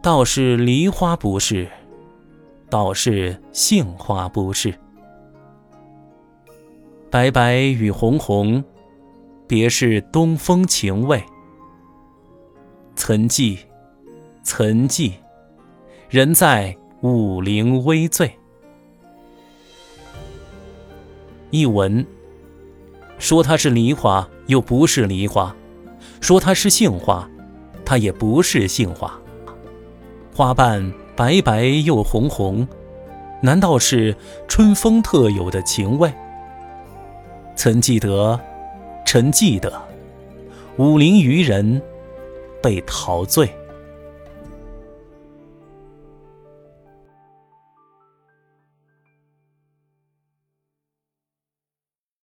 倒是梨花不是，倒是杏花不是。白白与红红，别是东风情味。曾记，曾记，人在武陵微醉。一文，说它是梨花，又不是梨花；说它是杏花，它也不是杏花。花瓣白白又红红，难道是春风特有的情味？曾记得，曾记得，武陵渔人被陶醉。